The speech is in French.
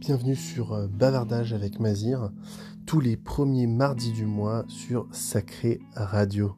bienvenue sur euh, Bavardage avec Mazir, tous les premiers mardis du mois sur Sacré Radio.